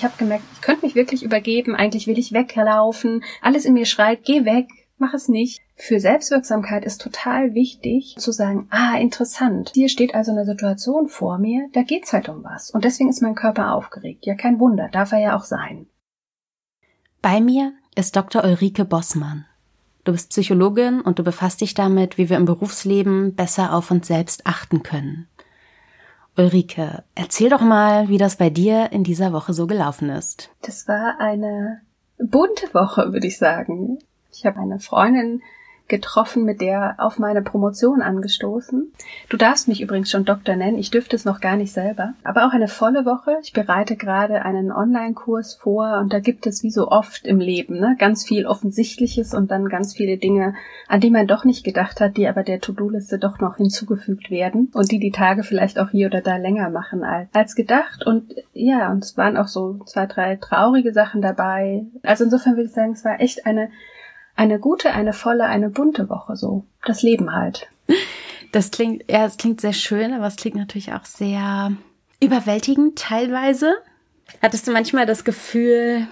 Ich habe gemerkt, ich könnte mich wirklich übergeben, eigentlich will ich weglaufen, alles in mir schreit, geh weg, mach es nicht. Für Selbstwirksamkeit ist total wichtig zu sagen, ah, interessant. Hier steht also eine Situation vor mir, da geht's halt um was. Und deswegen ist mein Körper aufgeregt. Ja, kein Wunder, darf er ja auch sein. Bei mir ist Dr. Ulrike Bossmann. Du bist Psychologin und du befasst dich damit, wie wir im Berufsleben besser auf uns selbst achten können. Ulrike, erzähl doch mal, wie das bei dir in dieser Woche so gelaufen ist. Das war eine bunte Woche, würde ich sagen. Ich habe eine Freundin getroffen, mit der auf meine Promotion angestoßen. Du darfst mich übrigens schon Doktor nennen, ich dürfte es noch gar nicht selber. Aber auch eine volle Woche. Ich bereite gerade einen Online-Kurs vor und da gibt es wie so oft im Leben ne, ganz viel Offensichtliches und dann ganz viele Dinge, an die man doch nicht gedacht hat, die aber der To-Do-Liste doch noch hinzugefügt werden und die die Tage vielleicht auch hier oder da länger machen als, gedacht. Und ja, und es waren auch so zwei, drei traurige Sachen dabei. Also insofern würde ich sagen, es war echt eine eine gute, eine volle, eine bunte Woche so. Das Leben halt. Das klingt, ja, es klingt sehr schön, aber es klingt natürlich auch sehr überwältigend teilweise. Hattest du manchmal das Gefühl,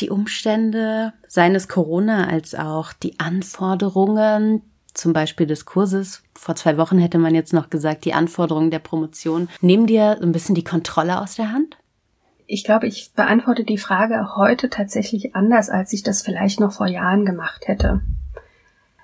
die Umstände, seines Corona als auch die Anforderungen, zum Beispiel des Kurses, vor zwei Wochen hätte man jetzt noch gesagt, die Anforderungen der Promotion, nehmen dir ein bisschen die Kontrolle aus der Hand? Ich glaube, ich beantworte die Frage heute tatsächlich anders, als ich das vielleicht noch vor Jahren gemacht hätte.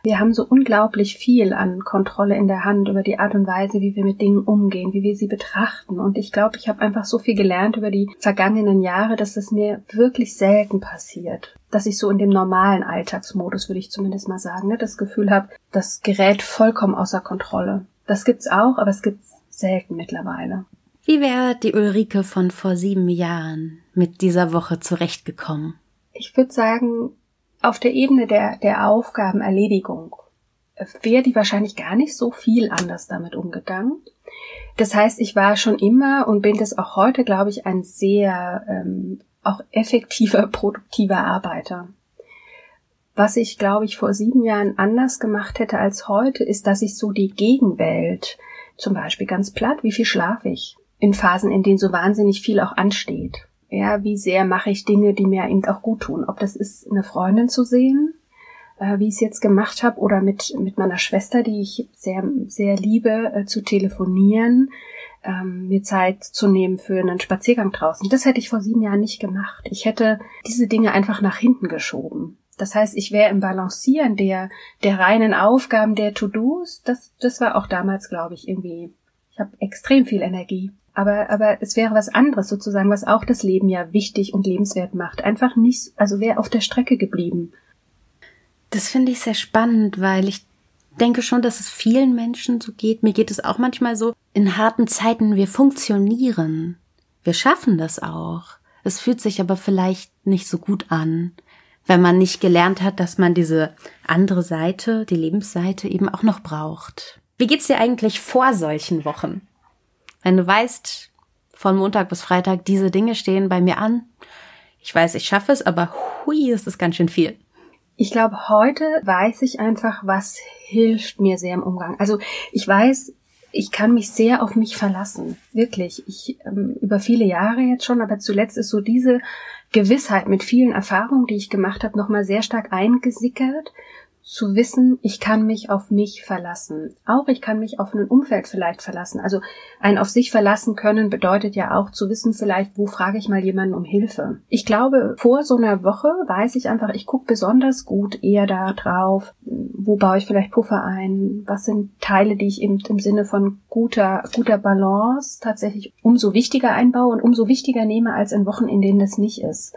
Wir haben so unglaublich viel an Kontrolle in der Hand über die Art und Weise, wie wir mit Dingen umgehen, wie wir sie betrachten. Und ich glaube, ich habe einfach so viel gelernt über die vergangenen Jahre, dass es mir wirklich selten passiert. Dass ich so in dem normalen Alltagsmodus, würde ich zumindest mal sagen, ne, das Gefühl habe, das gerät vollkommen außer Kontrolle. Das gibt's auch, aber es gibt's selten mittlerweile. Wie wäre die Ulrike von vor sieben Jahren mit dieser Woche zurechtgekommen? Ich würde sagen, auf der Ebene der, der Aufgabenerledigung wäre die wahrscheinlich gar nicht so viel anders damit umgegangen. Das heißt, ich war schon immer und bin das auch heute, glaube ich, ein sehr ähm, auch effektiver, produktiver Arbeiter. Was ich, glaube ich, vor sieben Jahren anders gemacht hätte als heute, ist, dass ich so die Gegenwelt, zum Beispiel ganz platt, wie viel schlafe ich? In Phasen, in denen so wahnsinnig viel auch ansteht. Ja, wie sehr mache ich Dinge, die mir eben auch gut tun. Ob das ist, eine Freundin zu sehen, äh, wie ich es jetzt gemacht habe, oder mit, mit meiner Schwester, die ich sehr, sehr liebe, äh, zu telefonieren, ähm, mir Zeit zu nehmen für einen Spaziergang draußen. Das hätte ich vor sieben Jahren nicht gemacht. Ich hätte diese Dinge einfach nach hinten geschoben. Das heißt, ich wäre im Balancieren der, der reinen Aufgaben der To-Dos. Das, das war auch damals, glaube ich, irgendwie. Ich habe extrem viel Energie. Aber, aber es wäre was anderes sozusagen, was auch das Leben ja wichtig und lebenswert macht. Einfach nicht, also wäre auf der Strecke geblieben. Das finde ich sehr spannend, weil ich denke schon, dass es vielen Menschen so geht. Mir geht es auch manchmal so. In harten Zeiten, wir funktionieren. Wir schaffen das auch. Es fühlt sich aber vielleicht nicht so gut an, wenn man nicht gelernt hat, dass man diese andere Seite, die Lebensseite eben auch noch braucht. Wie geht's dir eigentlich vor solchen Wochen? Wenn du weißt, von Montag bis Freitag, diese Dinge stehen bei mir an. Ich weiß, ich schaffe es, aber hui, ist es ganz schön viel. Ich glaube, heute weiß ich einfach, was hilft mir sehr im Umgang. Also ich weiß, ich kann mich sehr auf mich verlassen. Wirklich. Ich ähm, über viele Jahre jetzt schon, aber zuletzt ist so diese Gewissheit mit vielen Erfahrungen, die ich gemacht habe, nochmal sehr stark eingesickert zu wissen, ich kann mich auf mich verlassen. Auch ich kann mich auf ein Umfeld vielleicht verlassen. Also ein auf sich verlassen können bedeutet ja auch zu wissen vielleicht, wo frage ich mal jemanden um Hilfe. Ich glaube, vor so einer Woche weiß ich einfach, ich gucke besonders gut eher da drauf, wo baue ich vielleicht Puffer ein, was sind Teile, die ich eben im Sinne von guter, guter Balance tatsächlich umso wichtiger einbaue und umso wichtiger nehme als in Wochen, in denen das nicht ist.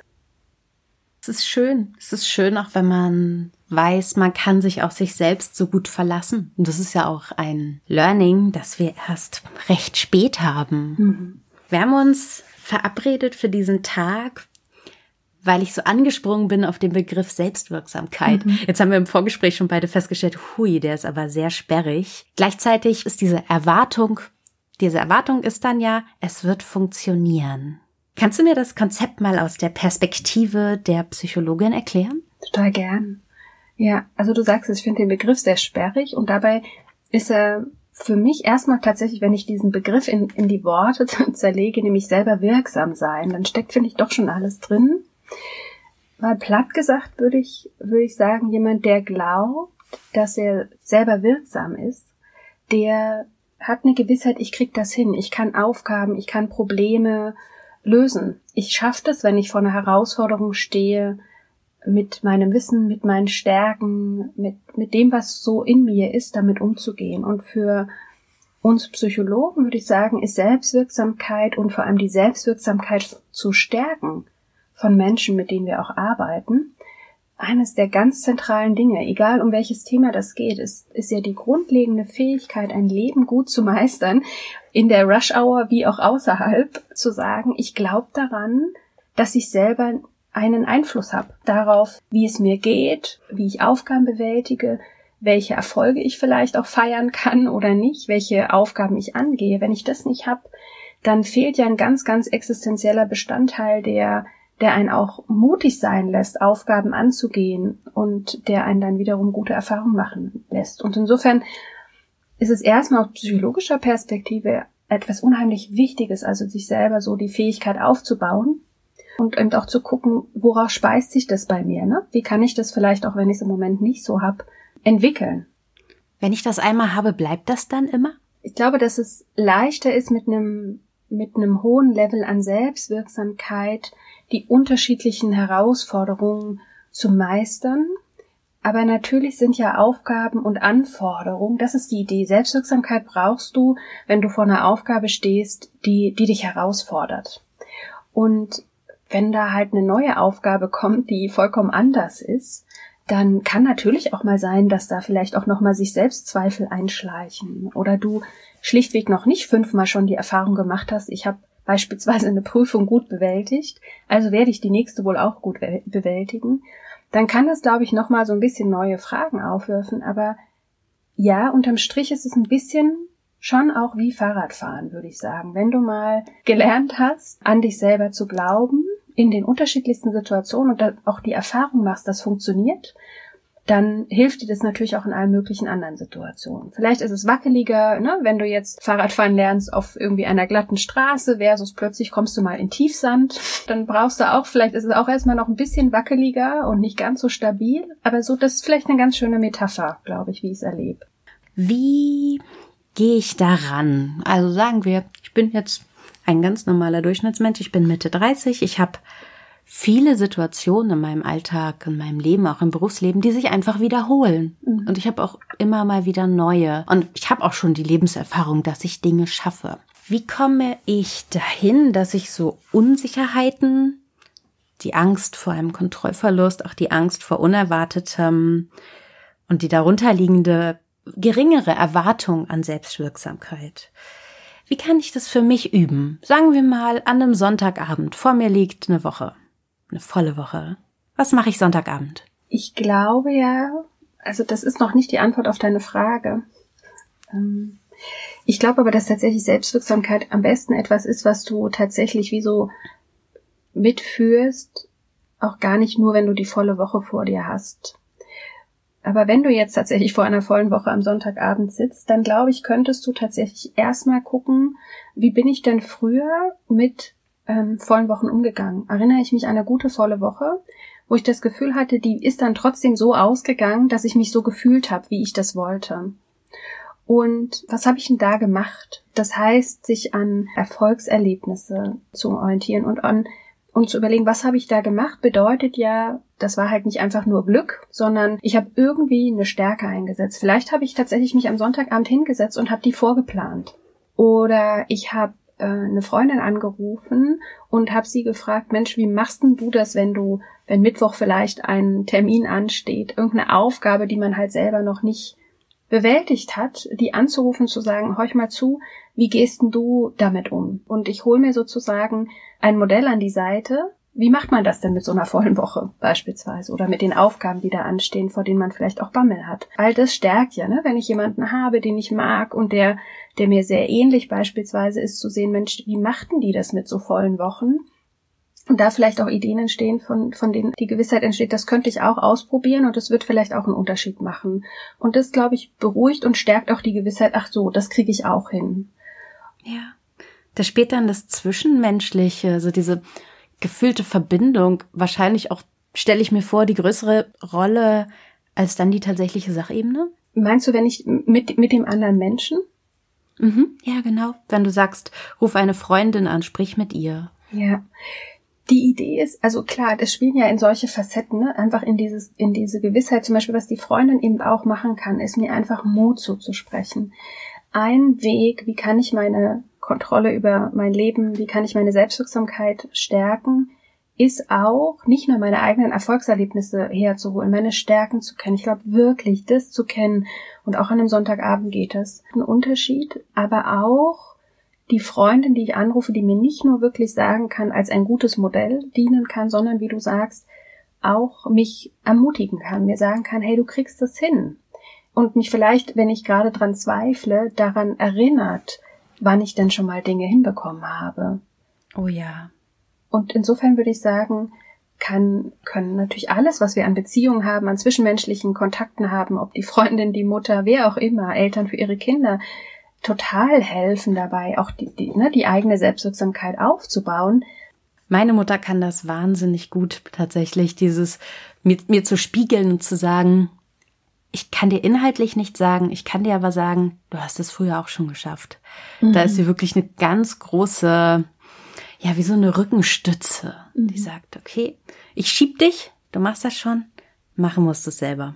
Es ist schön. Es ist schön, auch wenn man weiß, man kann sich auf sich selbst so gut verlassen. Und das ist ja auch ein Learning, das wir erst recht spät haben. Mhm. Wir haben uns verabredet für diesen Tag, weil ich so angesprungen bin auf den Begriff Selbstwirksamkeit. Mhm. Jetzt haben wir im Vorgespräch schon beide festgestellt, hui, der ist aber sehr sperrig. Gleichzeitig ist diese Erwartung, diese Erwartung ist dann ja, es wird funktionieren. Kannst du mir das Konzept mal aus der Perspektive der Psychologin erklären? Total gern. Ja, also du sagst ich finde den Begriff sehr sperrig und dabei ist er für mich erstmal tatsächlich, wenn ich diesen Begriff in, in die Worte zerlege, nämlich selber wirksam sein, dann steckt, finde ich, doch schon alles drin. Weil platt gesagt würde ich, würde ich sagen, jemand, der glaubt, dass er selber wirksam ist, der hat eine Gewissheit, ich krieg das hin, ich kann Aufgaben, ich kann Probleme lösen. Ich schaffe das, wenn ich vor einer Herausforderung stehe, mit meinem Wissen, mit meinen Stärken, mit, mit dem, was so in mir ist, damit umzugehen. Und für uns Psychologen würde ich sagen, ist Selbstwirksamkeit und vor allem die Selbstwirksamkeit zu stärken von Menschen, mit denen wir auch arbeiten, eines der ganz zentralen Dinge, egal um welches Thema das geht, ist, ist ja die grundlegende Fähigkeit, ein Leben gut zu meistern, in der Rush Hour wie auch außerhalb, zu sagen, ich glaube daran, dass ich selber einen Einfluss habe darauf, wie es mir geht, wie ich Aufgaben bewältige, welche Erfolge ich vielleicht auch feiern kann oder nicht, welche Aufgaben ich angehe. Wenn ich das nicht habe, dann fehlt ja ein ganz, ganz existenzieller Bestandteil, der, der einen auch mutig sein lässt, Aufgaben anzugehen und der einen dann wiederum gute Erfahrungen machen lässt. Und insofern ist es erstmal aus psychologischer Perspektive etwas unheimlich Wichtiges, also sich selber so die Fähigkeit aufzubauen, und eben auch zu gucken, woraus speist sich das bei mir, ne? Wie kann ich das vielleicht, auch wenn ich es im Moment nicht so hab, entwickeln? Wenn ich das einmal habe, bleibt das dann immer? Ich glaube, dass es leichter ist, mit einem, mit einem hohen Level an Selbstwirksamkeit die unterschiedlichen Herausforderungen zu meistern. Aber natürlich sind ja Aufgaben und Anforderungen, das ist die Idee. Selbstwirksamkeit brauchst du, wenn du vor einer Aufgabe stehst, die, die dich herausfordert. Und wenn da halt eine neue Aufgabe kommt, die vollkommen anders ist, dann kann natürlich auch mal sein, dass da vielleicht auch noch mal sich Selbstzweifel einschleichen. Oder du schlichtweg noch nicht fünfmal schon die Erfahrung gemacht hast, ich habe beispielsweise eine Prüfung gut bewältigt, also werde ich die nächste wohl auch gut bewältigen, dann kann das, glaube ich, noch mal so ein bisschen neue Fragen aufwerfen, aber ja, unterm Strich ist es ein bisschen schon auch wie Fahrradfahren, würde ich sagen. Wenn du mal gelernt hast, an dich selber zu glauben, in den unterschiedlichsten Situationen und auch die Erfahrung machst, das funktioniert, dann hilft dir das natürlich auch in allen möglichen anderen Situationen. Vielleicht ist es wackeliger, ne, wenn du jetzt Fahrradfahren lernst auf irgendwie einer glatten Straße versus plötzlich kommst du mal in Tiefsand, dann brauchst du auch, vielleicht ist es auch erstmal noch ein bisschen wackeliger und nicht ganz so stabil, aber so, das ist vielleicht eine ganz schöne Metapher, glaube ich, wie ich es erlebe. Wie gehe ich daran? Also sagen wir, ich bin jetzt ein ganz normaler Durchschnittsmensch. Ich bin Mitte 30. Ich habe viele Situationen in meinem Alltag, in meinem Leben, auch im Berufsleben, die sich einfach wiederholen. Mhm. Und ich habe auch immer mal wieder neue. Und ich habe auch schon die Lebenserfahrung, dass ich Dinge schaffe. Wie komme ich dahin, dass ich so Unsicherheiten, die Angst vor einem Kontrollverlust, auch die Angst vor Unerwartetem und die darunterliegende geringere Erwartung an Selbstwirksamkeit, wie kann ich das für mich üben? Sagen wir mal an einem Sonntagabend. Vor mir liegt eine Woche. Eine volle Woche. Was mache ich Sonntagabend? Ich glaube ja, also das ist noch nicht die Antwort auf deine Frage. Ähm, ich glaube aber, dass tatsächlich Selbstwirksamkeit am besten etwas ist, was du tatsächlich wie so mitführst, auch gar nicht nur, wenn du die volle Woche vor dir hast. Aber wenn du jetzt tatsächlich vor einer vollen Woche am Sonntagabend sitzt, dann glaube ich, könntest du tatsächlich erstmal gucken, wie bin ich denn früher mit ähm, vollen Wochen umgegangen? Erinnere ich mich an eine gute volle Woche, wo ich das Gefühl hatte, die ist dann trotzdem so ausgegangen, dass ich mich so gefühlt habe, wie ich das wollte. Und was habe ich denn da gemacht? Das heißt, sich an Erfolgserlebnisse zu orientieren und an und zu überlegen, was habe ich da gemacht, bedeutet ja, das war halt nicht einfach nur Glück, sondern ich habe irgendwie eine Stärke eingesetzt. Vielleicht habe ich tatsächlich mich am Sonntagabend hingesetzt und habe die vorgeplant. Oder ich habe äh, eine Freundin angerufen und habe sie gefragt, Mensch, wie machst denn du das, wenn du, wenn Mittwoch vielleicht ein Termin ansteht, irgendeine Aufgabe, die man halt selber noch nicht bewältigt hat, die anzurufen, zu sagen, horch mal zu, wie gehst denn du damit um? Und ich hole mir sozusagen ein Modell an die Seite, wie macht man das denn mit so einer vollen Woche beispielsweise oder mit den Aufgaben, die da anstehen, vor denen man vielleicht auch Bammel hat? All das stärkt ja, ne? wenn ich jemanden habe, den ich mag und der, der mir sehr ähnlich beispielsweise ist, zu sehen, Mensch, wie machten die das mit so vollen Wochen? Und da vielleicht auch Ideen entstehen, von, von denen die Gewissheit entsteht, das könnte ich auch ausprobieren und das wird vielleicht auch einen Unterschied machen. Und das, glaube ich, beruhigt und stärkt auch die Gewissheit, ach so, das kriege ich auch hin. Ja. Da spielt dann das Zwischenmenschliche, so diese gefühlte Verbindung wahrscheinlich auch, stelle ich mir vor, die größere Rolle als dann die tatsächliche Sachebene? Meinst du, wenn ich mit, mit dem anderen Menschen? Mhm, ja, genau. Wenn du sagst, ruf eine Freundin an, sprich mit ihr. Ja. Die Idee ist, also klar, das spielen ja in solche Facetten, ne? einfach in dieses, in diese Gewissheit, zum Beispiel, was die Freundin eben auch machen kann, ist mir einfach Mut zuzusprechen. Ein Weg, wie kann ich meine Kontrolle über mein Leben, wie kann ich meine Selbstwirksamkeit stärken, ist auch nicht nur meine eigenen Erfolgserlebnisse herzuholen, meine Stärken zu kennen. Ich glaube wirklich, das zu kennen und auch an einem Sonntagabend geht es. Ein Unterschied, aber auch die Freundin, die ich anrufe, die mir nicht nur wirklich sagen kann, als ein gutes Modell dienen kann, sondern wie du sagst, auch mich ermutigen kann, mir sagen kann, hey, du kriegst das hin. Und mich vielleicht, wenn ich gerade dran zweifle, daran erinnert, wann ich denn schon mal Dinge hinbekommen habe. Oh ja. Und insofern würde ich sagen, kann, können natürlich alles, was wir an Beziehungen haben, an zwischenmenschlichen Kontakten haben, ob die Freundin, die Mutter, wer auch immer, Eltern für ihre Kinder, total helfen dabei, auch die, die, ne, die eigene Selbstwirksamkeit aufzubauen. Meine Mutter kann das wahnsinnig gut tatsächlich, dieses mir, mir zu spiegeln und zu sagen, ich kann dir inhaltlich nicht sagen, ich kann dir aber sagen, du hast es früher auch schon geschafft. Mhm. Da ist sie wirklich eine ganz große, ja, wie so eine Rückenstütze, mhm. die sagt, okay, ich schieb dich, du machst das schon, machen musst du es selber.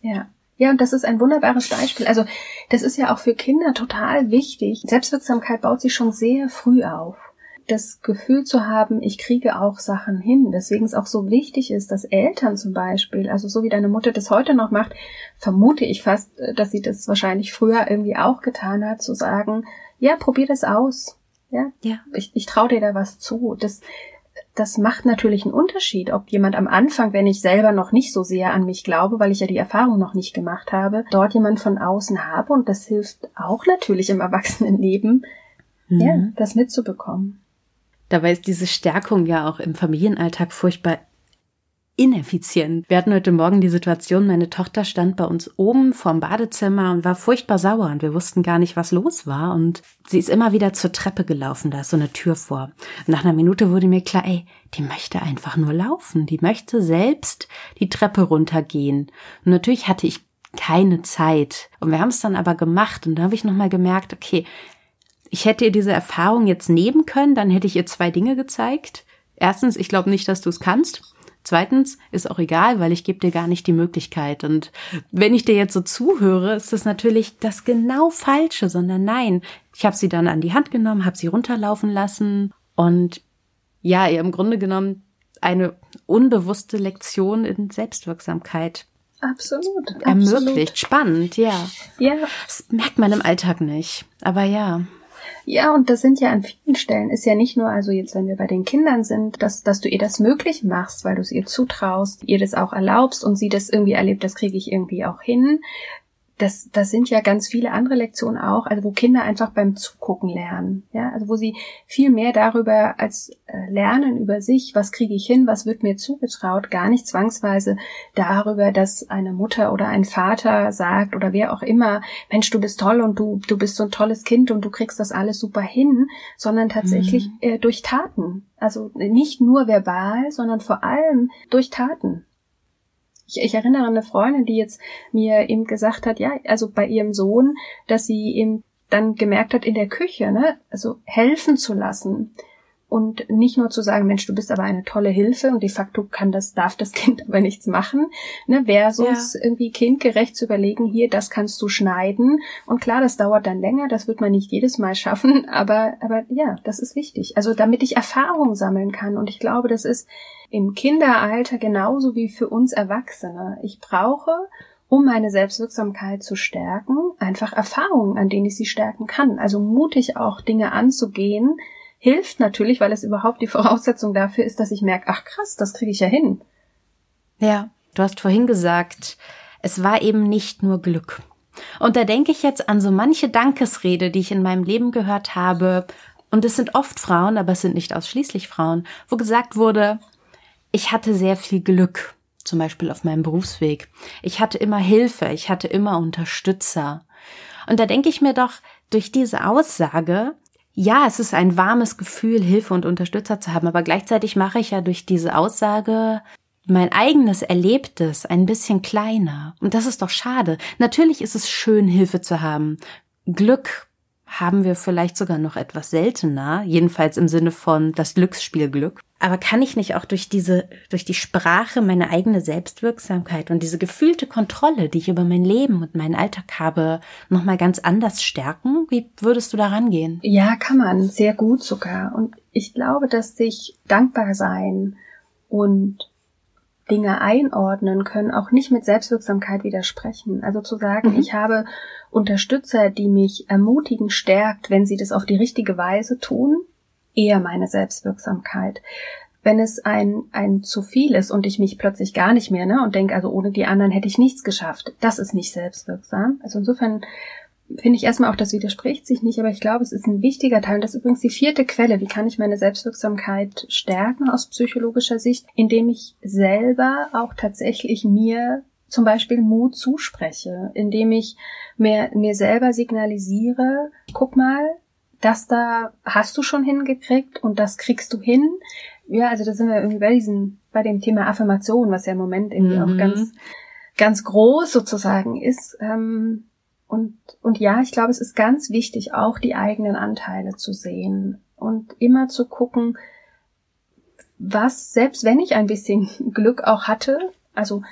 Ja. Ja, und das ist ein wunderbares Beispiel. Also, das ist ja auch für Kinder total wichtig. Selbstwirksamkeit baut sich schon sehr früh auf das Gefühl zu haben, ich kriege auch Sachen hin. Deswegen es auch so wichtig ist, dass Eltern zum Beispiel, also so wie deine Mutter das heute noch macht, vermute ich fast, dass sie das wahrscheinlich früher irgendwie auch getan hat, zu sagen, ja, probier das aus. Ja, ja. ich, ich traue dir da was zu. Das, das macht natürlich einen Unterschied, ob jemand am Anfang, wenn ich selber noch nicht so sehr an mich glaube, weil ich ja die Erfahrung noch nicht gemacht habe, dort jemand von außen habe und das hilft auch natürlich im Erwachsenenleben, mhm. ja, das mitzubekommen. Dabei ist diese Stärkung ja auch im Familienalltag furchtbar ineffizient. Wir hatten heute Morgen die Situation, meine Tochter stand bei uns oben vorm Badezimmer und war furchtbar sauer und wir wussten gar nicht, was los war und sie ist immer wieder zur Treppe gelaufen, da ist so eine Tür vor. Und nach einer Minute wurde mir klar, ey, die möchte einfach nur laufen, die möchte selbst die Treppe runtergehen. Und natürlich hatte ich keine Zeit. Und wir haben es dann aber gemacht und da habe ich nochmal gemerkt, okay, ich hätte ihr diese Erfahrung jetzt nehmen können, dann hätte ich ihr zwei Dinge gezeigt. Erstens, ich glaube nicht, dass du es kannst. Zweitens, ist auch egal, weil ich gebe dir gar nicht die Möglichkeit. Und wenn ich dir jetzt so zuhöre, ist das natürlich das genau Falsche, sondern nein, ich habe sie dann an die Hand genommen, habe sie runterlaufen lassen und ja, ihr im Grunde genommen eine unbewusste Lektion in Selbstwirksamkeit Absolut. Ermöglicht. Absolut. Spannend, ja. Ja. Das merkt man im Alltag nicht. Aber ja. Ja, und das sind ja an vielen Stellen, ist ja nicht nur, also jetzt, wenn wir bei den Kindern sind, dass, dass du ihr das möglich machst, weil du es ihr zutraust, ihr das auch erlaubst und sie das irgendwie erlebt, das kriege ich irgendwie auch hin, das, das sind ja ganz viele andere Lektionen auch, also wo Kinder einfach beim Zugucken lernen, ja, also wo sie viel mehr darüber als äh, lernen über sich, was kriege ich hin, was wird mir zugetraut, gar nicht zwangsweise darüber, dass eine Mutter oder ein Vater sagt oder wer auch immer, Mensch, du bist toll und du, du bist so ein tolles Kind und du kriegst das alles super hin, sondern tatsächlich mhm. äh, durch Taten. Also nicht nur verbal, sondern vor allem durch Taten. Ich, ich erinnere an eine Freundin, die jetzt mir eben gesagt hat, ja, also bei ihrem Sohn, dass sie eben dann gemerkt hat in der Küche, ne, also helfen zu lassen und nicht nur zu sagen, Mensch, du bist aber eine tolle Hilfe und de facto kann das, darf das Kind aber nichts machen, ne, versus ja. irgendwie kindgerecht zu überlegen, hier, das kannst du schneiden und klar, das dauert dann länger, das wird man nicht jedes Mal schaffen, aber, aber ja, das ist wichtig. Also damit ich Erfahrung sammeln kann und ich glaube, das ist im Kinderalter genauso wie für uns Erwachsene. Ich brauche um meine Selbstwirksamkeit zu stärken, einfach Erfahrungen, an denen ich sie stärken kann. Also mutig auch Dinge anzugehen, hilft natürlich, weil es überhaupt die Voraussetzung dafür ist, dass ich merke, ach krass, das kriege ich ja hin. Ja, du hast vorhin gesagt, es war eben nicht nur Glück. Und da denke ich jetzt an so manche Dankesrede, die ich in meinem Leben gehört habe, und es sind oft Frauen, aber es sind nicht ausschließlich Frauen, wo gesagt wurde, ich hatte sehr viel Glück zum Beispiel auf meinem Berufsweg. Ich hatte immer Hilfe, ich hatte immer Unterstützer. Und da denke ich mir doch, durch diese Aussage, ja, es ist ein warmes Gefühl, Hilfe und Unterstützer zu haben, aber gleichzeitig mache ich ja durch diese Aussage mein eigenes Erlebtes ein bisschen kleiner. Und das ist doch schade. Natürlich ist es schön, Hilfe zu haben. Glück haben wir vielleicht sogar noch etwas seltener, jedenfalls im Sinne von das Glücksspiel Glück. Aber kann ich nicht auch durch diese, durch die Sprache meine eigene Selbstwirksamkeit und diese gefühlte Kontrolle, die ich über mein Leben und meinen Alltag habe, nochmal ganz anders stärken? Wie würdest du daran gehen? Ja, kann man. Sehr gut sogar. Und ich glaube, dass sich dankbar sein und Dinge einordnen können, auch nicht mit Selbstwirksamkeit widersprechen. Also zu sagen, mhm. ich habe Unterstützer, die mich ermutigen, stärkt, wenn sie das auf die richtige Weise tun, eher meine Selbstwirksamkeit. Wenn es ein, ein zu viel ist und ich mich plötzlich gar nicht mehr, ne, und denke, also ohne die anderen hätte ich nichts geschafft, das ist nicht selbstwirksam. Also insofern finde ich erstmal auch, das widerspricht sich nicht, aber ich glaube, es ist ein wichtiger Teil. Und das ist übrigens die vierte Quelle. Wie kann ich meine Selbstwirksamkeit stärken aus psychologischer Sicht? Indem ich selber auch tatsächlich mir zum Beispiel Mut zuspreche, indem ich mir, mir selber signalisiere, guck mal, das da hast du schon hingekriegt und das kriegst du hin. Ja, also da sind wir irgendwie bei diesem, bei dem Thema Affirmation, was ja im Moment irgendwie mhm. auch ganz, ganz groß sozusagen ist. Ähm, und, und ja, ich glaube, es ist ganz wichtig, auch die eigenen Anteile zu sehen und immer zu gucken, was, selbst wenn ich ein bisschen Glück auch hatte, also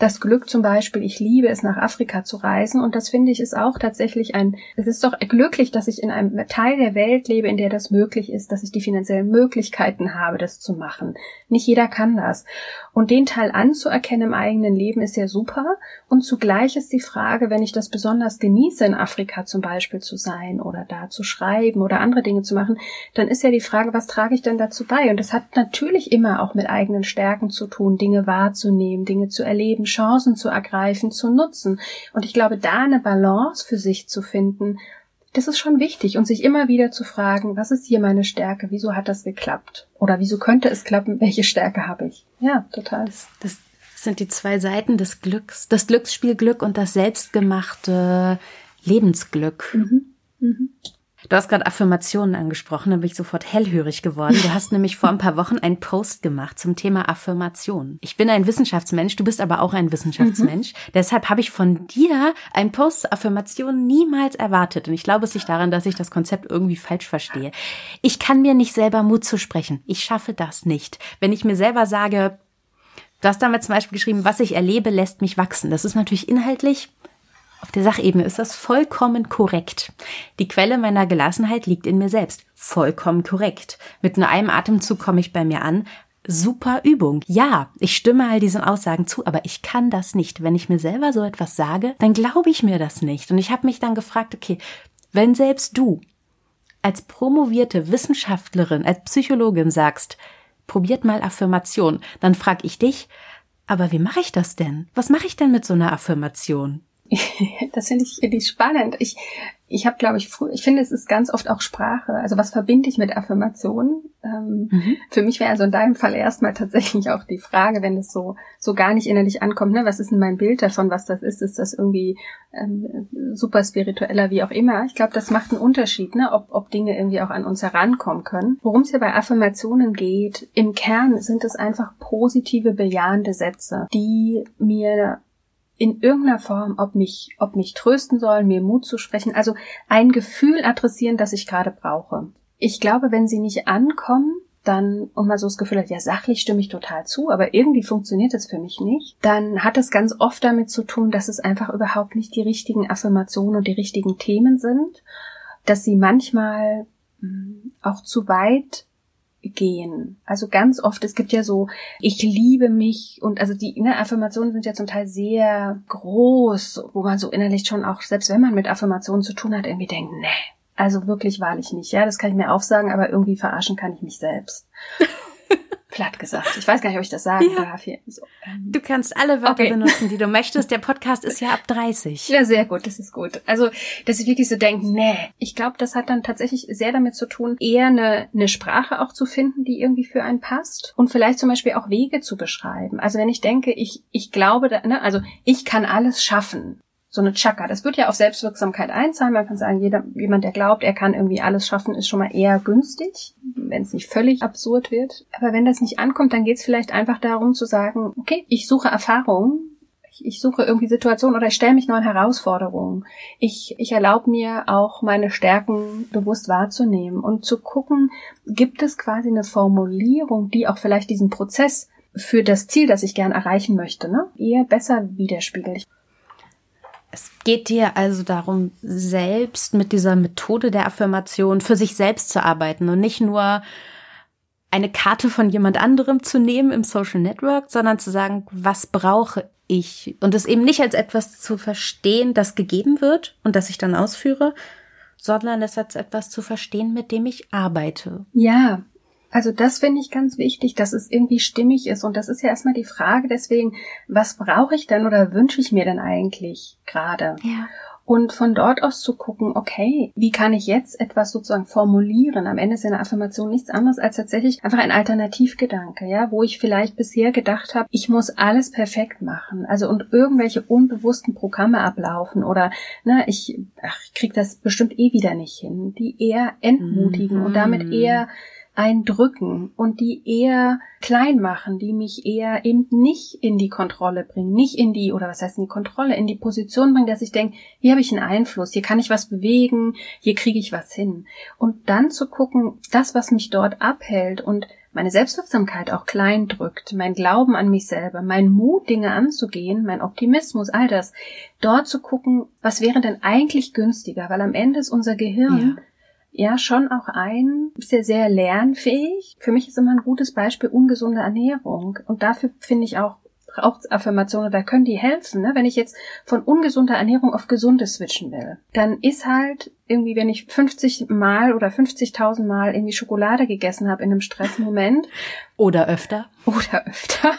das Glück zum Beispiel, ich liebe es, nach Afrika zu reisen und das finde ich ist auch tatsächlich ein, es ist doch glücklich, dass ich in einem Teil der Welt lebe, in der das möglich ist, dass ich die finanziellen Möglichkeiten habe, das zu machen. Nicht jeder kann das. Und den Teil anzuerkennen im eigenen Leben ist ja super und zugleich ist die Frage, wenn ich das besonders genieße, in Afrika zum Beispiel zu sein oder da zu schreiben oder andere Dinge zu machen, dann ist ja die Frage, was trage ich denn dazu bei? Und das hat natürlich immer auch mit eigenen Stärken zu tun, Dinge wahrzunehmen, Dinge zu erleben, Chancen zu ergreifen, zu nutzen. Und ich glaube, da eine Balance für sich zu finden, das ist schon wichtig und sich immer wieder zu fragen, was ist hier meine Stärke? Wieso hat das geklappt? Oder wieso könnte es klappen? Welche Stärke habe ich? Ja, total. Das, das sind die zwei Seiten des Glücks. Das Glücksspielglück und das selbstgemachte Lebensglück. Mhm. Mhm. Du hast gerade Affirmationen angesprochen, da bin ich sofort hellhörig geworden. Du hast nämlich vor ein paar Wochen einen Post gemacht zum Thema Affirmation. Ich bin ein Wissenschaftsmensch, du bist aber auch ein Wissenschaftsmensch. Mhm. Deshalb habe ich von dir einen Post zur Affirmation niemals erwartet. Und ich glaube, es liegt daran, dass ich das Konzept irgendwie falsch verstehe. Ich kann mir nicht selber Mut zu sprechen. Ich schaffe das nicht. Wenn ich mir selber sage, Du hast damit zum Beispiel geschrieben, was ich erlebe, lässt mich wachsen. Das ist natürlich inhaltlich auf der Sachebene ist das vollkommen korrekt. Die Quelle meiner Gelassenheit liegt in mir selbst. Vollkommen korrekt. Mit nur einem Atemzug komme ich bei mir an. Super Übung. Ja, ich stimme all diesen Aussagen zu, aber ich kann das nicht. Wenn ich mir selber so etwas sage, dann glaube ich mir das nicht. Und ich habe mich dann gefragt, okay, wenn selbst du als promovierte Wissenschaftlerin, als Psychologin sagst, probiert mal Affirmation, dann frage ich dich, aber wie mache ich das denn? Was mache ich denn mit so einer Affirmation? das finde ich, find ich spannend. Ich, ich habe, glaube ich, früh, ich finde, es ist ganz oft auch Sprache. Also was verbinde ich mit Affirmationen? Ähm, mhm. Für mich wäre also in deinem Fall erstmal tatsächlich auch die Frage, wenn es so so gar nicht innerlich ankommt, ne, was ist denn mein Bild davon, was das ist? Ist das irgendwie ähm, super spiritueller, wie auch immer? Ich glaube, das macht einen Unterschied, ne, ob, ob Dinge irgendwie auch an uns herankommen können. Worum es hier bei Affirmationen geht, im Kern sind es einfach positive, bejahende Sätze, die mir in irgendeiner Form, ob mich, ob mich trösten sollen, mir Mut zu sprechen, also ein Gefühl adressieren, das ich gerade brauche. Ich glaube, wenn sie nicht ankommen, dann und man so das Gefühl hat, ja, sachlich stimme ich total zu, aber irgendwie funktioniert das für mich nicht, dann hat es ganz oft damit zu tun, dass es einfach überhaupt nicht die richtigen Affirmationen und die richtigen Themen sind, dass sie manchmal hm, auch zu weit gehen. Also ganz oft, es gibt ja so, ich liebe mich und also die ne, Affirmationen sind ja zum Teil sehr groß, wo man so innerlich schon auch, selbst wenn man mit Affirmationen zu tun hat, irgendwie denkt, nee, also wirklich wahrlich nicht. Ja, das kann ich mir aufsagen, aber irgendwie verarschen kann ich mich selbst. platt gesagt. Ich weiß gar nicht, ob ich das sagen ja. darf hier. So, ähm. Du kannst alle Wörter okay. benutzen, die du möchtest. Der Podcast ist ja ab 30. Ja, sehr gut, das ist gut. Also, dass ich wirklich so denke, nee, ich glaube, das hat dann tatsächlich sehr damit zu tun, eher eine, eine Sprache auch zu finden, die irgendwie für einen passt und vielleicht zum Beispiel auch Wege zu beschreiben. Also wenn ich denke, ich, ich glaube, da, ne, also ich kann alles schaffen so eine Chaka. Das wird ja auf Selbstwirksamkeit einzahlen. Man kann sagen, jeder, jemand, der glaubt, er kann irgendwie alles schaffen, ist schon mal eher günstig, wenn es nicht völlig absurd wird. Aber wenn das nicht ankommt, dann geht es vielleicht einfach darum zu sagen, okay, ich suche Erfahrungen, ich suche irgendwie Situationen oder ich stelle mich neuen Herausforderungen. Ich, ich erlaube mir auch meine Stärken bewusst wahrzunehmen und zu gucken, gibt es quasi eine Formulierung, die auch vielleicht diesen Prozess für das Ziel, das ich gern erreichen möchte, ne, eher besser widerspiegelt. Es geht dir also darum, selbst mit dieser Methode der Affirmation für sich selbst zu arbeiten und nicht nur eine Karte von jemand anderem zu nehmen im Social Network, sondern zu sagen, was brauche ich? Und es eben nicht als etwas zu verstehen, das gegeben wird und das ich dann ausführe, sondern es als etwas zu verstehen, mit dem ich arbeite. Ja, also das finde ich ganz wichtig, dass es irgendwie stimmig ist. Und das ist ja erstmal die Frage deswegen, was brauche ich denn oder wünsche ich mir denn eigentlich gerade? Ja. Und von dort aus zu gucken, okay, wie kann ich jetzt etwas sozusagen formulieren? Am Ende ist eine Affirmation nichts anderes als tatsächlich einfach ein Alternativgedanke, ja, wo ich vielleicht bisher gedacht habe, ich muss alles perfekt machen, also und irgendwelche unbewussten Programme ablaufen oder ne, ich, ach, ich krieg das bestimmt eh wieder nicht hin, die eher entmutigen mhm. und damit mhm. Eher eindrücken und die eher klein machen, die mich eher eben nicht in die Kontrolle bringen, nicht in die, oder was heißt in die Kontrolle, in die Position bringen, dass ich denke, hier habe ich einen Einfluss, hier kann ich was bewegen, hier kriege ich was hin. Und dann zu gucken, das, was mich dort abhält und meine Selbstwirksamkeit auch klein drückt, mein Glauben an mich selber, mein Mut, Dinge anzugehen, mein Optimismus, all das, dort zu gucken, was wäre denn eigentlich günstiger, weil am Ende ist unser Gehirn ja ja schon auch ein, ist ja sehr lernfähig. Für mich ist immer ein gutes Beispiel ungesunde Ernährung. Und dafür finde ich auch braucht Affirmationen, da können die helfen. Ne? Wenn ich jetzt von ungesunder Ernährung auf gesunde switchen will, dann ist halt irgendwie, wenn ich 50 Mal oder 50.000 Mal irgendwie Schokolade gegessen habe in einem Stressmoment. Oder öfter. Oder öfter.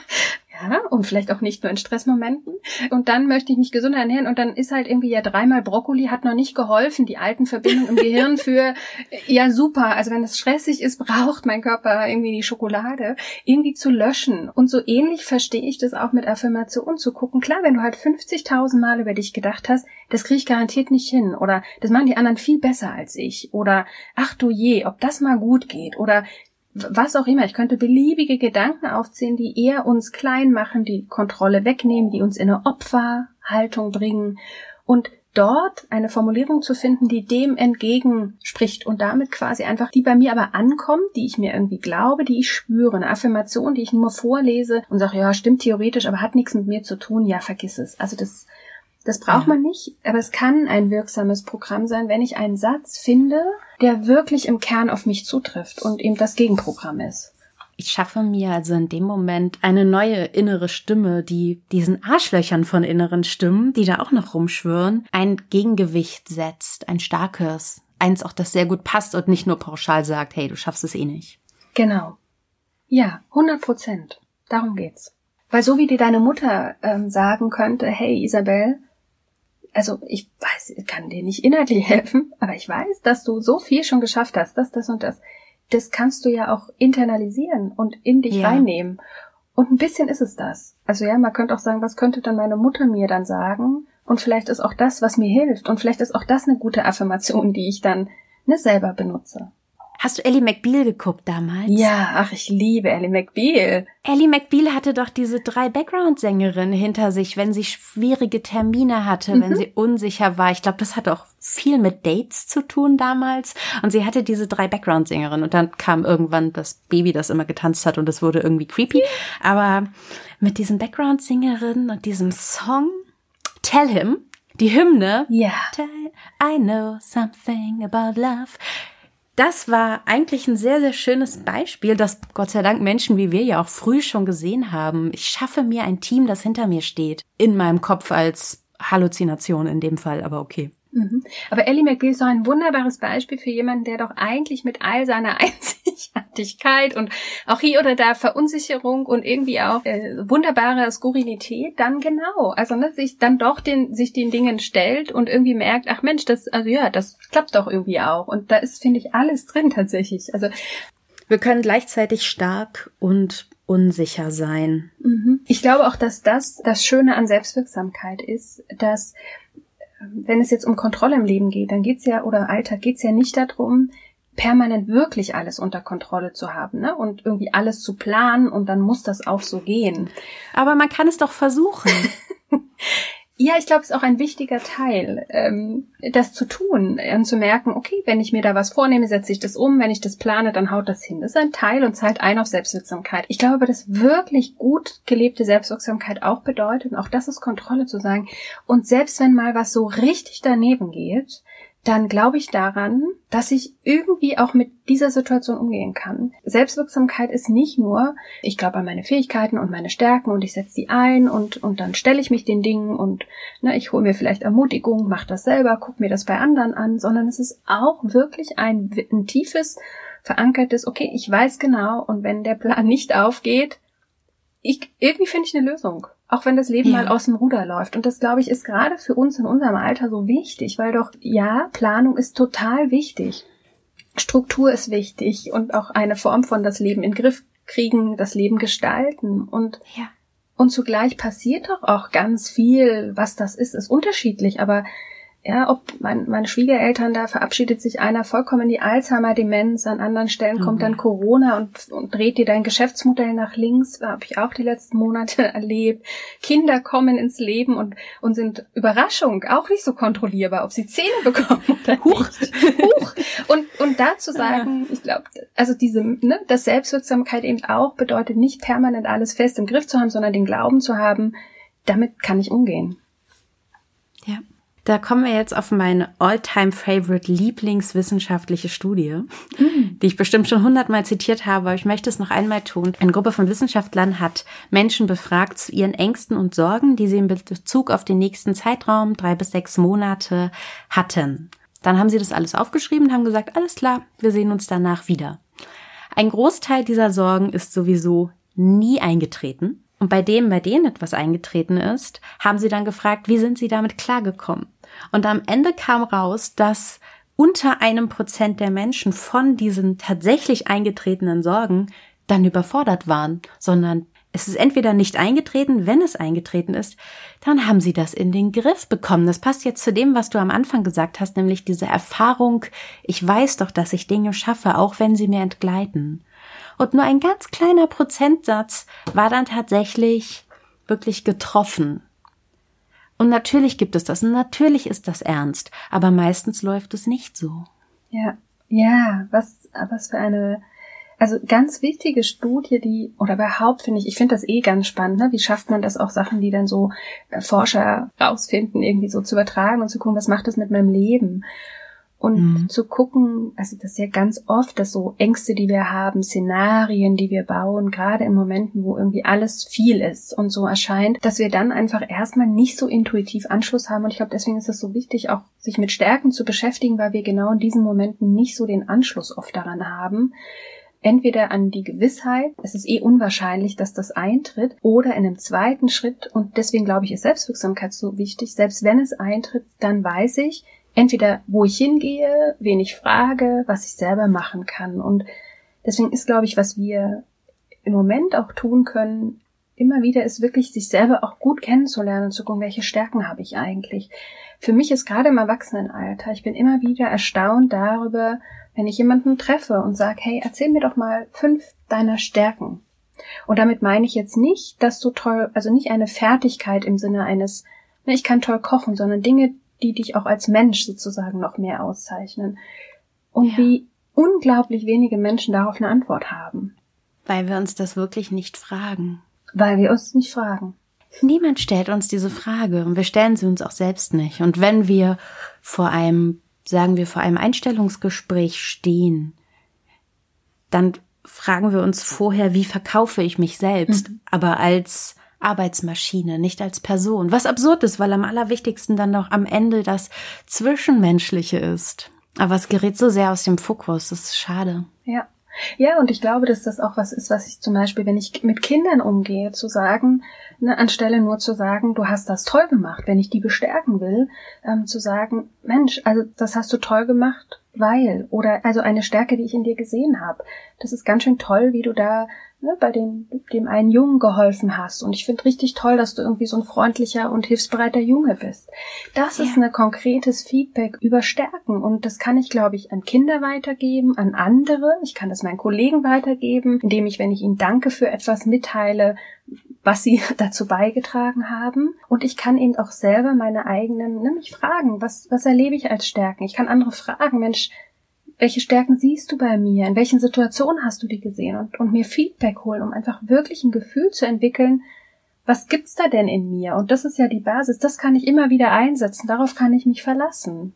Ja, und vielleicht auch nicht nur in Stressmomenten. Und dann möchte ich mich gesund ernähren und dann ist halt irgendwie ja dreimal Brokkoli hat noch nicht geholfen, die alten Verbindungen im Gehirn für, ja super, also wenn es stressig ist, braucht mein Körper irgendwie die Schokolade, irgendwie zu löschen. Und so ähnlich verstehe ich das auch mit Affirmation zu gucken. Klar, wenn du halt 50.000 Mal über dich gedacht hast, das kriege ich garantiert nicht hin oder das machen die anderen viel besser als ich oder ach du je, ob das mal gut geht oder was auch immer. Ich könnte beliebige Gedanken aufzählen, die eher uns klein machen, die Kontrolle wegnehmen, die uns in eine Opferhaltung bringen und dort eine Formulierung zu finden, die dem entgegenspricht und damit quasi einfach, die bei mir aber ankommt, die ich mir irgendwie glaube, die ich spüre, eine Affirmation, die ich nur vorlese und sage, ja, stimmt theoretisch, aber hat nichts mit mir zu tun, ja, vergiss es. Also das, das braucht ja. man nicht, aber es kann ein wirksames Programm sein, wenn ich einen Satz finde, der wirklich im Kern auf mich zutrifft und eben das Gegenprogramm ist. Ich schaffe mir also in dem Moment eine neue innere Stimme, die diesen Arschlöchern von inneren Stimmen, die da auch noch rumschwören, ein Gegengewicht setzt, ein starkes, eins auch, das sehr gut passt und nicht nur pauschal sagt, hey, du schaffst es eh nicht. Genau. Ja, 100 Prozent. Darum geht's. Weil so wie dir deine Mutter ähm, sagen könnte, hey Isabel, also ich weiß, ich kann dir nicht inhaltlich helfen, aber ich weiß, dass du so viel schon geschafft hast, das, das und das. Das kannst du ja auch internalisieren und in dich ja. reinnehmen. Und ein bisschen ist es das. Also ja, man könnte auch sagen, was könnte dann meine Mutter mir dann sagen? Und vielleicht ist auch das, was mir hilft. Und vielleicht ist auch das eine gute Affirmation, die ich dann ne, selber benutze. Hast du Ellie McBeal geguckt damals? Ja, ach, ich liebe Ellie McBeal. Ellie McBeal hatte doch diese drei Background-Sängerinnen hinter sich, wenn sie schwierige Termine hatte, mhm. wenn sie unsicher war. Ich glaube, das hat auch viel mit Dates zu tun damals. Und sie hatte diese drei Background-Sängerinnen. Und dann kam irgendwann das Baby, das immer getanzt hat und es wurde irgendwie creepy. Aber mit diesen Background-Sängerinnen und diesem Song Tell Him, die Hymne. Ja. Tell, I know something about love das war eigentlich ein sehr, sehr schönes Beispiel, das Gott sei Dank Menschen wie wir ja auch früh schon gesehen haben. Ich schaffe mir ein Team, das hinter mir steht. In meinem Kopf als Halluzination in dem Fall, aber okay. Mhm. Aber Ellie McBeal ist so ein wunderbares Beispiel für jemanden, der doch eigentlich mit all seiner Einzigartigkeit und auch hier oder da Verunsicherung und irgendwie auch äh, wunderbare Skurrilität dann genau, also ne, sich dann doch den sich den Dingen stellt und irgendwie merkt, ach Mensch, das also ja, das klappt doch irgendwie auch und da ist finde ich alles drin tatsächlich. Also wir können gleichzeitig stark und unsicher sein. Mhm. Ich glaube auch, dass das das Schöne an Selbstwirksamkeit ist, dass wenn es jetzt um Kontrolle im Leben geht, dann geht's ja, oder Alltag geht's ja nicht darum, permanent wirklich alles unter Kontrolle zu haben ne? und irgendwie alles zu planen und dann muss das auch so gehen. Aber man kann es doch versuchen. Ja, ich glaube, es ist auch ein wichtiger Teil, ähm, das zu tun und zu merken, okay, wenn ich mir da was vornehme, setze ich das um, wenn ich das plane, dann haut das hin. Das ist ein Teil und zahlt ein auf Selbstwirksamkeit. Ich glaube dass wirklich gut gelebte Selbstwirksamkeit auch bedeutet, und auch das ist Kontrolle zu sagen, und selbst wenn mal was so richtig daneben geht, dann glaube ich daran, dass ich irgendwie auch mit dieser Situation umgehen kann. Selbstwirksamkeit ist nicht nur, ich glaube an meine Fähigkeiten und meine Stärken und ich setze die ein und, und dann stelle ich mich den Dingen und ne, ich hole mir vielleicht Ermutigung, mache das selber, guck mir das bei anderen an, sondern es ist auch wirklich ein, ein tiefes, verankertes, okay, ich weiß genau und wenn der Plan nicht aufgeht, ich, irgendwie finde ich eine Lösung. Auch wenn das Leben ja. mal aus dem Ruder läuft. Und das, glaube ich, ist gerade für uns in unserem Alter so wichtig, weil doch, ja, Planung ist total wichtig. Struktur ist wichtig und auch eine Form von das Leben in den Griff kriegen, das Leben gestalten. Und, ja. und zugleich passiert doch auch ganz viel, was das ist, ist unterschiedlich. Aber ja, ob mein, meine Schwiegereltern, da verabschiedet sich einer vollkommen in die Alzheimer-Demenz, an anderen Stellen mhm. kommt dann Corona und, und dreht dir dein Geschäftsmodell nach links, habe ich auch die letzten Monate erlebt. Kinder kommen ins Leben und, und sind Überraschung, auch nicht so kontrollierbar, ob sie Zähne bekommen oder Huch. Huch. Und, und dazu sagen, ich glaube, also diese, ne, dass Selbstwirksamkeit eben auch bedeutet, nicht permanent alles fest im Griff zu haben, sondern den Glauben zu haben, damit kann ich umgehen. Ja. Da kommen wir jetzt auf meine all-time-favorite Lieblingswissenschaftliche Studie, mhm. die ich bestimmt schon hundertmal zitiert habe, aber ich möchte es noch einmal tun. Eine Gruppe von Wissenschaftlern hat Menschen befragt zu ihren Ängsten und Sorgen, die sie in Bezug auf den nächsten Zeitraum, drei bis sechs Monate, hatten. Dann haben sie das alles aufgeschrieben und haben gesagt, alles klar, wir sehen uns danach wieder. Ein Großteil dieser Sorgen ist sowieso nie eingetreten. Und bei dem, bei denen etwas eingetreten ist, haben sie dann gefragt, wie sind sie damit klargekommen? Und am Ende kam raus, dass unter einem Prozent der Menschen von diesen tatsächlich eingetretenen Sorgen dann überfordert waren, sondern es ist entweder nicht eingetreten, wenn es eingetreten ist, dann haben sie das in den Griff bekommen. Das passt jetzt zu dem, was du am Anfang gesagt hast, nämlich diese Erfahrung, ich weiß doch, dass ich Dinge schaffe, auch wenn sie mir entgleiten. Und nur ein ganz kleiner Prozentsatz war dann tatsächlich wirklich getroffen. Und natürlich gibt es das und natürlich ist das ernst, aber meistens läuft es nicht so. Ja, ja, was, was für eine, also ganz wichtige Studie, die, oder überhaupt finde ich, ich finde das eh ganz spannend, ne? wie schafft man das auch Sachen, die dann so äh, Forscher rausfinden, irgendwie so zu übertragen und zu gucken, was macht das mit meinem Leben? Und mhm. zu gucken, also das ist ja ganz oft, dass so Ängste, die wir haben, Szenarien, die wir bauen, gerade in Momenten, wo irgendwie alles viel ist und so erscheint, dass wir dann einfach erstmal nicht so intuitiv Anschluss haben. Und ich glaube, deswegen ist es so wichtig, auch sich mit Stärken zu beschäftigen, weil wir genau in diesen Momenten nicht so den Anschluss oft daran haben. Entweder an die Gewissheit, es ist eh unwahrscheinlich, dass das eintritt, oder in einem zweiten Schritt, und deswegen glaube ich, ist Selbstwirksamkeit so wichtig, selbst wenn es eintritt, dann weiß ich, entweder wo ich hingehe, wen ich frage, was ich selber machen kann. Und deswegen ist, glaube ich, was wir im Moment auch tun können, immer wieder ist wirklich, sich selber auch gut kennenzulernen und zu gucken, welche Stärken habe ich eigentlich. Für mich ist gerade im Erwachsenenalter, ich bin immer wieder erstaunt darüber, wenn ich jemanden treffe und sage, hey, erzähl mir doch mal fünf deiner Stärken. Und damit meine ich jetzt nicht, dass du toll, also nicht eine Fertigkeit im Sinne eines, ne, ich kann toll kochen, sondern Dinge, die dich auch als Mensch sozusagen noch mehr auszeichnen. Und ja. wie unglaublich wenige Menschen darauf eine Antwort haben. Weil wir uns das wirklich nicht fragen. Weil wir uns nicht fragen. Niemand stellt uns diese Frage und wir stellen sie uns auch selbst nicht. Und wenn wir vor einem, sagen wir, vor einem Einstellungsgespräch stehen, dann fragen wir uns vorher, wie verkaufe ich mich selbst, mhm. aber als Arbeitsmaschine, nicht als Person. Was absurd ist, weil am allerwichtigsten dann noch am Ende das Zwischenmenschliche ist. Aber es gerät so sehr aus dem Fokus, das ist schade. Ja. Ja, und ich glaube, dass das auch was ist, was ich zum Beispiel, wenn ich mit Kindern umgehe, zu sagen, ne, anstelle nur zu sagen, du hast das toll gemacht, wenn ich die bestärken will, ähm, zu sagen, Mensch, also das hast du toll gemacht, weil, oder also eine Stärke, die ich in dir gesehen habe. Das ist ganz schön toll, wie du da ne, bei dem, dem einen Jungen geholfen hast. Und ich finde richtig toll, dass du irgendwie so ein freundlicher und hilfsbereiter Junge bist. Das ja. ist ein konkretes Feedback über Stärken. Und das kann ich, glaube ich, an Kinder weitergeben, an andere. Ich kann das meinen Kollegen weitergeben, indem ich, wenn ich ihnen danke für etwas mitteile, was sie dazu beigetragen haben. Und ich kann ihnen auch selber meine eigenen, nämlich fragen, was, was erlebe ich als Stärken? Ich kann andere fragen, Mensch, welche Stärken siehst du bei mir? In welchen Situationen hast du die gesehen? Und, und mir Feedback holen, um einfach wirklich ein Gefühl zu entwickeln, was gibt's da denn in mir? Und das ist ja die Basis. Das kann ich immer wieder einsetzen. Darauf kann ich mich verlassen.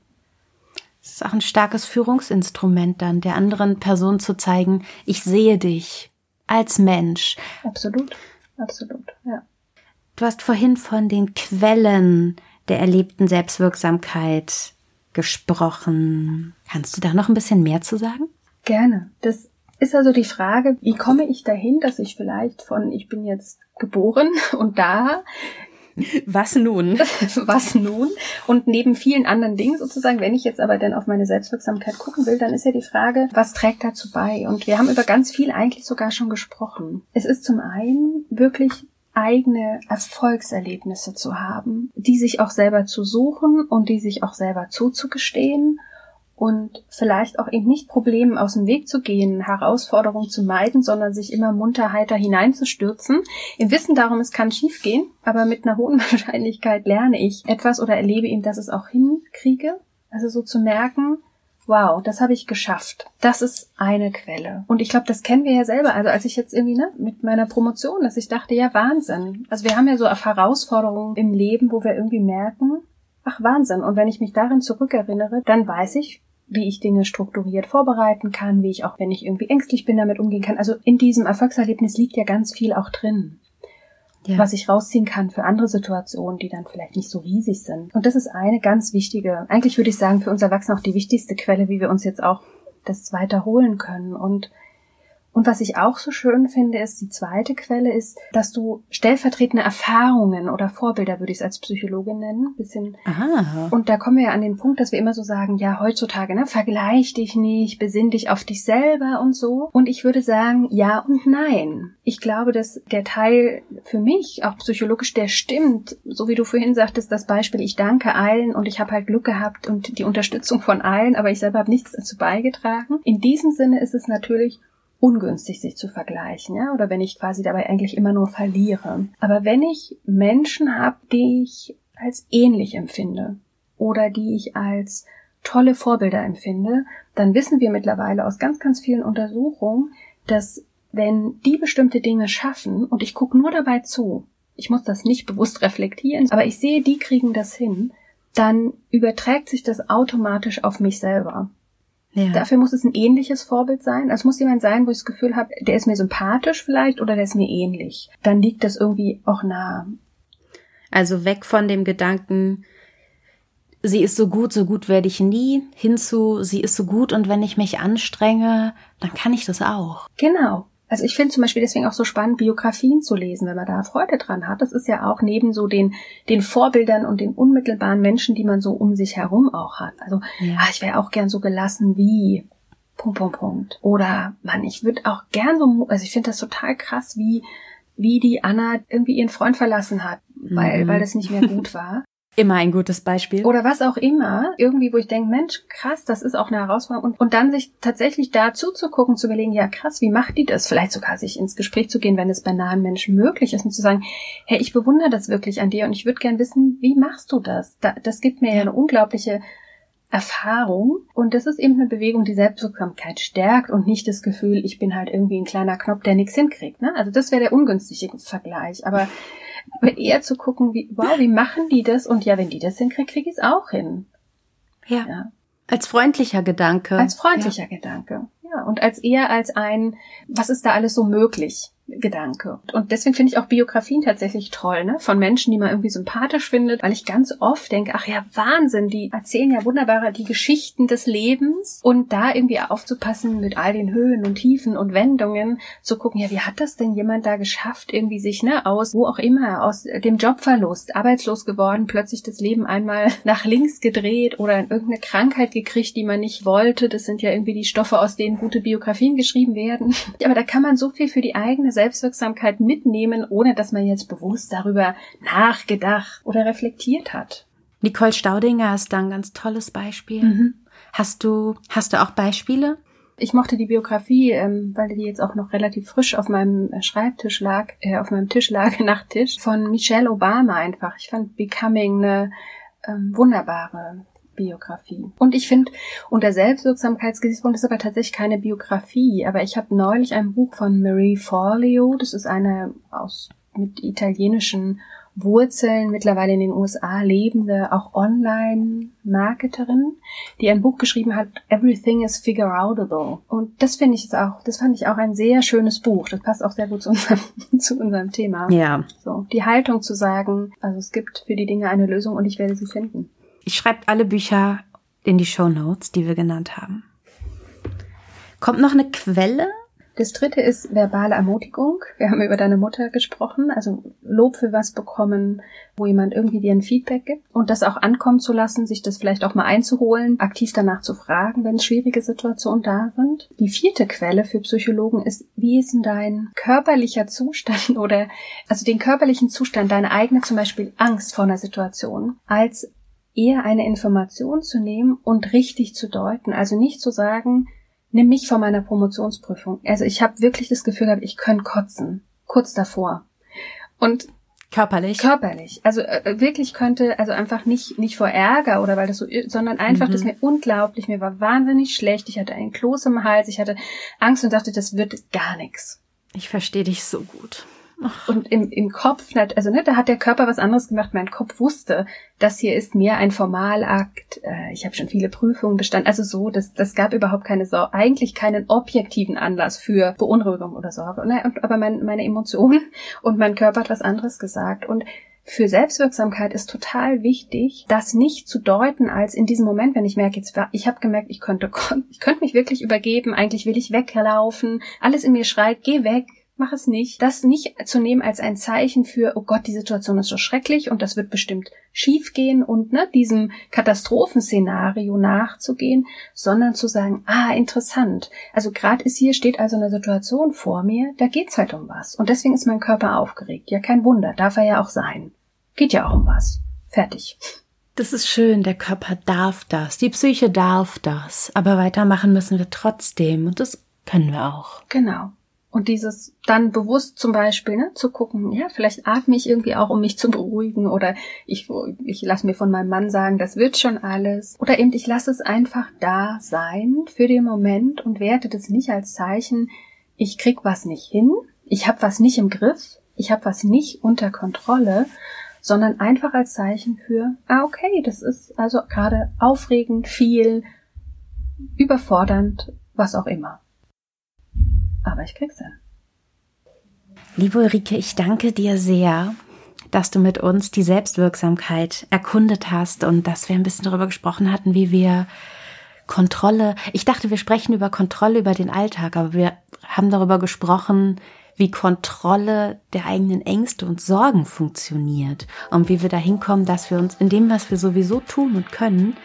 Es ist auch ein starkes Führungsinstrument dann, der anderen Person zu zeigen, ich sehe dich als Mensch. Absolut, absolut, ja. Du hast vorhin von den Quellen der erlebten Selbstwirksamkeit gesprochen. Kannst du da noch ein bisschen mehr zu sagen? Gerne. Das ist also die Frage, wie komme ich dahin, dass ich vielleicht von ich bin jetzt geboren und da was nun? Was nun? Und neben vielen anderen Dingen sozusagen, wenn ich jetzt aber dann auf meine Selbstwirksamkeit gucken will, dann ist ja die Frage, was trägt dazu bei? Und wir haben über ganz viel eigentlich sogar schon gesprochen. Es ist zum einen wirklich eigene Erfolgserlebnisse zu haben, die sich auch selber zu suchen und die sich auch selber zuzugestehen und vielleicht auch eben nicht Problemen aus dem Weg zu gehen, Herausforderungen zu meiden, sondern sich immer munter heiter hineinzustürzen. Im Wissen darum, es kann schiefgehen, aber mit einer hohen Wahrscheinlichkeit lerne ich etwas oder erlebe eben, dass es auch hinkriege. Also so zu merken, wow, das habe ich geschafft. Das ist eine Quelle. Und ich glaube, das kennen wir ja selber. Also als ich jetzt irgendwie ne, mit meiner Promotion, dass ich dachte, ja, Wahnsinn. Also wir haben ja so Herausforderungen im Leben, wo wir irgendwie merken, ach Wahnsinn. Und wenn ich mich darin zurückerinnere, dann weiß ich, wie ich Dinge strukturiert vorbereiten kann, wie ich auch, wenn ich irgendwie ängstlich bin, damit umgehen kann. Also in diesem Erfolgserlebnis liegt ja ganz viel auch drin ja. was ich rausziehen kann für andere Situationen, die dann vielleicht nicht so riesig sind. Und das ist eine ganz wichtige, eigentlich würde ich sagen, für uns Erwachsene auch die wichtigste Quelle, wie wir uns jetzt auch das weiter holen können. Und und was ich auch so schön finde, ist, die zweite Quelle ist, dass du stellvertretende Erfahrungen oder Vorbilder, würde ich es als Psychologin nennen, bisschen. Aha. Und da kommen wir ja an den Punkt, dass wir immer so sagen, ja, heutzutage, ne, vergleich dich nicht, besinn dich auf dich selber und so. Und ich würde sagen, ja und nein. Ich glaube, dass der Teil für mich, auch psychologisch, der stimmt, so wie du vorhin sagtest, das Beispiel, ich danke allen und ich habe halt Glück gehabt und die Unterstützung von allen, aber ich selber habe nichts dazu beigetragen. In diesem Sinne ist es natürlich ungünstig, sich zu vergleichen, ja, oder wenn ich quasi dabei eigentlich immer nur verliere. Aber wenn ich Menschen habe, die ich als ähnlich empfinde oder die ich als tolle Vorbilder empfinde, dann wissen wir mittlerweile aus ganz, ganz vielen Untersuchungen, dass wenn die bestimmte Dinge schaffen und ich gucke nur dabei zu, ich muss das nicht bewusst reflektieren, aber ich sehe, die kriegen das hin, dann überträgt sich das automatisch auf mich selber. Ja. Dafür muss es ein ähnliches Vorbild sein. Also es muss jemand sein, wo ich das Gefühl habe, der ist mir sympathisch vielleicht oder der ist mir ähnlich. Dann liegt das irgendwie auch nah. Also weg von dem Gedanken, sie ist so gut, so gut werde ich nie, hinzu, sie ist so gut und wenn ich mich anstrenge, dann kann ich das auch. Genau. Also ich finde zum Beispiel deswegen auch so spannend, Biografien zu lesen, wenn man da Freude dran hat. Das ist ja auch neben so den, den Vorbildern und den unmittelbaren Menschen, die man so um sich herum auch hat. Also, ja. ah, ich wäre auch gern so gelassen wie Punkt, Punkt, Punkt. Oder, Mann, ich würde auch gern so, also ich finde das total krass, wie, wie die Anna irgendwie ihren Freund verlassen hat, weil, mhm. weil das nicht mehr gut war. Immer ein gutes Beispiel. Oder was auch immer, irgendwie, wo ich denke, Mensch, krass, das ist auch eine Herausforderung. Und, und dann sich tatsächlich da zuzugucken, zu überlegen, ja krass, wie macht die das? Vielleicht sogar sich ins Gespräch zu gehen, wenn es bei nahen Menschen möglich ist und zu sagen, hey, ich bewundere das wirklich an dir und ich würde gern wissen, wie machst du das? Da, das gibt mir ja eine unglaubliche Erfahrung. Und das ist eben eine Bewegung, die Selbstwirksamkeit stärkt und nicht das Gefühl, ich bin halt irgendwie ein kleiner Knopf, der nichts hinkriegt. Ne? Also das wäre der ungünstige Vergleich. Aber eher zu gucken, wie, wow, wie machen die das? Und ja, wenn die das hinkriegen, kriege ich es auch hin. Ja. ja. Als freundlicher Gedanke. Als freundlicher ja. Gedanke. Ja. Und als eher als ein, was ist da alles so möglich? Gedanke. Und deswegen finde ich auch Biografien tatsächlich toll, ne? Von Menschen, die man irgendwie sympathisch findet, weil ich ganz oft denke, ach ja, Wahnsinn, die erzählen ja wunderbar die Geschichten des Lebens und da irgendwie aufzupassen mit all den Höhen und Tiefen und Wendungen, zu gucken, ja, wie hat das denn jemand da geschafft, irgendwie sich, ne, aus, wo auch immer, aus dem Jobverlust, arbeitslos geworden, plötzlich das Leben einmal nach links gedreht oder irgendeine Krankheit gekriegt, die man nicht wollte. Das sind ja irgendwie die Stoffe, aus denen gute Biografien geschrieben werden. Aber da kann man so viel für die eigene Selbstwirksamkeit mitnehmen, ohne dass man jetzt bewusst darüber nachgedacht oder reflektiert hat. Nicole Staudinger ist da ein ganz tolles Beispiel. Mhm. Hast du, hast du auch Beispiele? Ich mochte die Biografie, ähm, weil die jetzt auch noch relativ frisch auf meinem Schreibtisch lag, äh, auf meinem Tisch lag, Nachttisch, von Michelle Obama einfach. Ich fand Becoming eine ähm, wunderbare Biografie. Und ich finde, unter Selbstwirksamkeitsgesichtspunkt ist aber tatsächlich keine Biografie. Aber ich habe neulich ein Buch von Marie Forleo, das ist eine aus mit italienischen Wurzeln, mittlerweile in den USA lebende, auch Online-Marketerin, die ein Buch geschrieben hat, Everything is Figure Outable. Und das finde ich jetzt auch, das fand ich auch ein sehr schönes Buch. Das passt auch sehr gut zu unserem, zu unserem Thema. Ja. So, die Haltung zu sagen, also es gibt für die Dinge eine Lösung und ich werde sie finden. Ich schreibe alle Bücher in die Show Notes, die wir genannt haben. Kommt noch eine Quelle? Das dritte ist verbale Ermutigung. Wir haben über deine Mutter gesprochen, also Lob für was bekommen, wo jemand irgendwie dir ein Feedback gibt und das auch ankommen zu lassen, sich das vielleicht auch mal einzuholen, aktiv danach zu fragen, wenn schwierige Situationen da sind. Die vierte Quelle für Psychologen ist, wie ist denn dein körperlicher Zustand oder also den körperlichen Zustand, deine eigene zum Beispiel Angst vor einer Situation als eher eine Information zu nehmen und richtig zu deuten. Also nicht zu sagen, nimm mich vor meiner Promotionsprüfung. Also ich habe wirklich das Gefühl gehabt, ich könnte kotzen. Kurz davor. Und körperlich. Körperlich. Also äh, wirklich könnte, also einfach nicht nicht vor Ärger oder weil das so, sondern einfach, mhm. das mir unglaublich, mir war wahnsinnig schlecht. Ich hatte einen Kloß im Hals, ich hatte Angst und dachte, das wird gar nichts. Ich verstehe dich so gut. Und im, im Kopf, also ne, da hat der Körper was anderes gemacht. Mein Kopf wusste, das hier ist mehr ein Formalakt. Äh, ich habe schon viele Prüfungen bestanden. Also so, das, das gab überhaupt keine Sorge, eigentlich keinen objektiven Anlass für Beunruhigung oder Sorge. Ne? Aber mein, meine Emotionen und mein Körper hat was anderes gesagt. Und für Selbstwirksamkeit ist total wichtig, das nicht zu deuten als in diesem Moment, wenn ich merke, jetzt ich habe gemerkt, ich könnte, ich könnte mich wirklich übergeben, eigentlich will ich weglaufen, alles in mir schreit, geh weg, mach es nicht. Das nicht zu nehmen als ein Zeichen für, oh Gott, die Situation ist so schrecklich und das wird bestimmt schiefgehen und ne, diesem Katastrophenszenario nachzugehen, sondern zu sagen, ah, interessant. Also gerade ist hier, steht also eine Situation vor mir, da geht's halt um was. Und deswegen ist mein Körper aufgeregt. Ja, kein Wunder, darf er ja auch sein. Geht ja auch um was. Fertig. Das ist schön, der Körper darf das, die Psyche darf das, aber weitermachen müssen wir trotzdem und das können wir auch. Genau. Und dieses dann bewusst zum Beispiel ne, zu gucken, ja, vielleicht atme ich irgendwie auch, um mich zu beruhigen oder ich, ich lasse mir von meinem Mann sagen, das wird schon alles. Oder eben, ich lasse es einfach da sein für den Moment und werte das nicht als Zeichen, ich krieg was nicht hin, ich habe was nicht im Griff, ich habe was nicht unter Kontrolle, sondern einfach als Zeichen für, ah, okay, das ist also gerade aufregend, viel, überfordernd, was auch immer aber ich krieg's hin. Liebe Ulrike, ich danke dir sehr, dass du mit uns die Selbstwirksamkeit erkundet hast und dass wir ein bisschen darüber gesprochen hatten, wie wir Kontrolle, ich dachte, wir sprechen über Kontrolle über den Alltag, aber wir haben darüber gesprochen, wie Kontrolle der eigenen Ängste und Sorgen funktioniert und wie wir dahin kommen, dass wir uns in dem, was wir sowieso tun und können,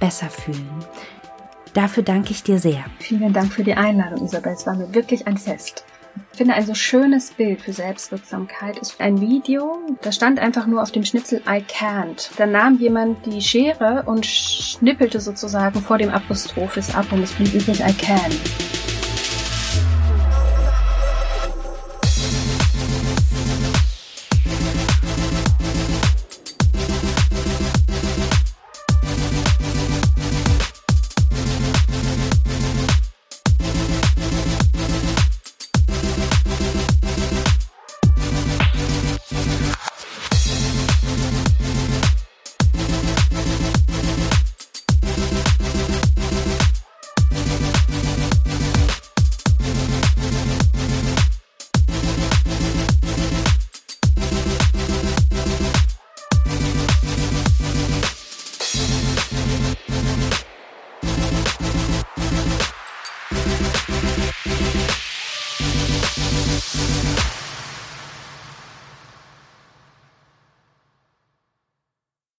besser fühlen. Dafür danke ich dir sehr. Vielen Dank für die Einladung, Isabel. Es war mir wirklich ein Fest. Ich finde ein so schönes Bild für Selbstwirksamkeit ist ein Video, da stand einfach nur auf dem Schnitzel I can't. Da nahm jemand die Schere und schnippelte sozusagen vor dem Apostrophis ab und es blieb übrig I can.